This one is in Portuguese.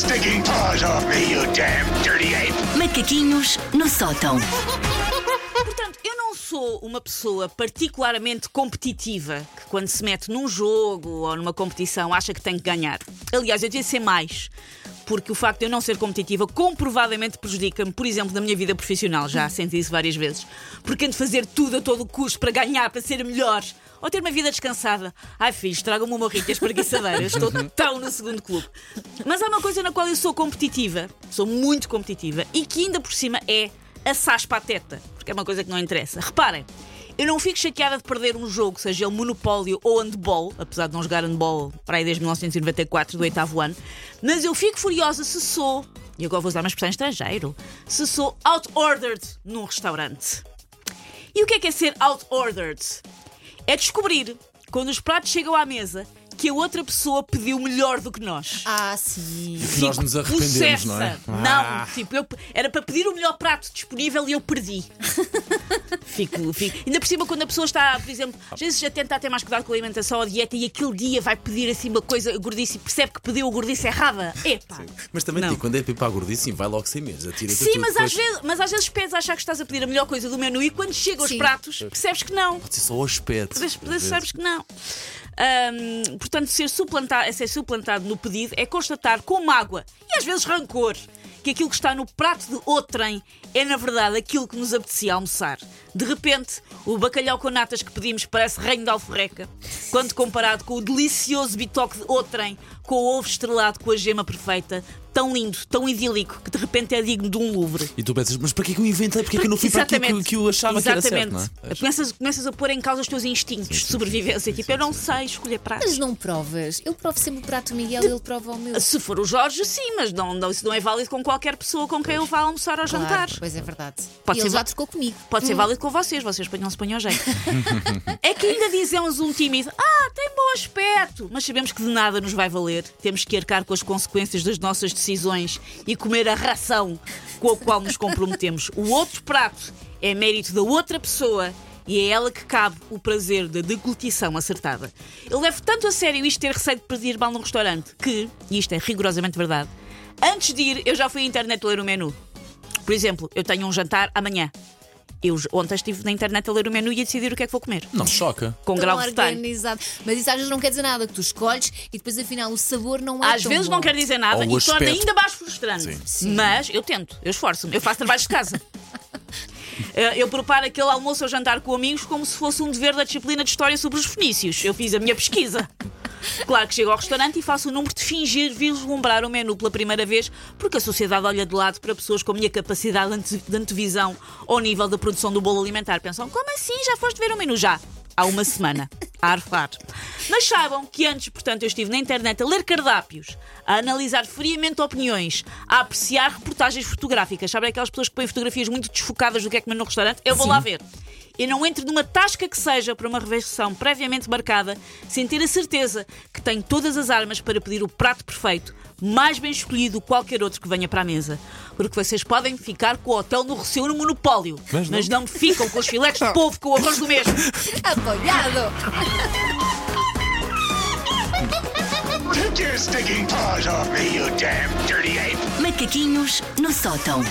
stinking paws off me, you damn dirty ape! Macaquinhos no sótão. Portanto, eu não sou uma pessoa particularmente competitiva que, quando se mete num jogo ou numa competição, acha que tem que ganhar. Aliás, eu devia ser mais. Porque o facto de eu não ser competitiva comprovadamente prejudica-me, por exemplo, na minha vida profissional. Já senti isso várias vezes. Porque ando fazer tudo a todo custo para ganhar, para ser melhor. Ou ter uma vida descansada. Ai, filhos, tragam-me uma rica espreguiçadeira. Estou tão no segundo clube. Mas há uma coisa na qual eu sou competitiva. Sou muito competitiva. E que ainda por cima é assaz pateta, porque é uma coisa que não interessa. Reparem, eu não fico chateada de perder um jogo, seja ele Monopólio ou Handball, apesar de não jogar Handball para aí desde 1994, do oitavo ano, mas eu fico furiosa se sou, e agora vou usar uma expressão estrangeiro, se sou out-ordered num restaurante. E o que é que é ser out-ordered? É descobrir, quando os pratos chegam à mesa, que a outra pessoa pediu melhor do que nós. Ah, sim. Que nós nos arrependemos, não é? Possessa. Não, tipo, eu, era para pedir o melhor prato disponível e eu perdi. fico, fico. Ainda por cima, quando a pessoa está, por exemplo, às vezes já tenta ter mais cuidado com a alimentação ou a dieta e aquele dia vai pedir assim uma coisa gordice e percebe que pediu a gordice errada. Epá. Mas também Não. digo, quando é para ir para a gordice, sim, vai logo sem medos. Atira Sim, mas às, vezes, mas às vezes pedes achar que estás a pedir a melhor coisa do menu e quando chegam os Sim. pratos percebes que não. Pode ser só o aspecto. Vezes. sabes que não. Portanto, ser suplantado, ser suplantado no pedido é constatar com mágoa e às vezes rancor que aquilo que está no prato de outrem é, na verdade, aquilo que nos apetecia almoçar. De repente, o bacalhau com natas que pedimos parece reino de alforreca, quando comparado com o delicioso bitoque de outrem, com o ovo estrelado com a gema perfeita, tão lindo, tão idílico, que de repente é digno de um Louvre. E tu pensas, mas para que é que eu inventei? Porque é que eu não fui para aquilo que, que eu achava que era certo, não é? Começas, começas a pôr em causa os teus instintos de sobrevivência. tipo, eu não sei escolher pratos. Mas não provas. Eu provo sempre o prato do Miguel e ele prova o meu. Se for o Jorge, sim, mas não, não, isso não é válido com qualquer pessoa com quem eu vá almoçar ou jantar. Claro, pois é verdade. Pode e ser ele já trocou comigo. Pode ser válido com vocês, vocês não se ponham jeito. é que ainda dizemos um tímido, ah, tem bom aspecto, mas sabemos que de nada nos vai valer. Temos que arcar com as consequências das nossas decisões e comer a ração com a qual nos comprometemos. O outro prato é mérito da outra pessoa. E é ela que cabe o prazer da deglutição acertada. Eu levo tanto a sério isto ter receio de pedir mal num restaurante que, e isto é rigorosamente verdade, antes de ir eu já fui à internet ler o menu. Por exemplo, eu tenho um jantar amanhã. Eu ontem estive na internet a ler o menu e a decidir o que é que vou comer. Não choca. Com Tão grau de detalhe. organizado. Mas isso às vezes não quer dizer nada, que tu escolhes e depois afinal o sabor não é Às tão vezes bom. não quer dizer nada Ou o e torna aspecto. ainda mais frustrante. Sim. Mas eu tento, eu esforço-me, eu faço trabalhos de casa. Eh, Eu preparo aquele almoço ou jantar com amigos como se fosse um dever da disciplina de História sobre os Fenícios. Eu fiz a minha pesquisa. Claro que chego ao restaurante e faço o número de fingir vislumbrar o menu pela primeira vez, porque a sociedade olha de lado para pessoas com a minha capacidade de ante- de antevisão ao nível da produção do bolo alimentar. Pensam, como assim? Já foste ver o menu? Já. Há uma semana. A arfar. Mas saibam que antes, portanto, eu estive na internet a ler cardápios, a analisar friamente opiniões, a apreciar reportagens fotográficas. Sabem aquelas pessoas que põem fotografias muito desfocadas do que é comer no restaurante? Eu vou lá ver. Eu não entro numa tasca que seja para uma refeição previamente marcada sem ter a certeza que tenho todas as armas para pedir o prato perfeito, mais bem escolhido que qualquer outro que venha para a mesa. Porque vocês podem ficar com o hotel no Rosseu no monopólio, Mas mas não. não, me ficam com os filetes de polvo com o arroz do mesmo. Apoiado! Macaquinhos no sótão.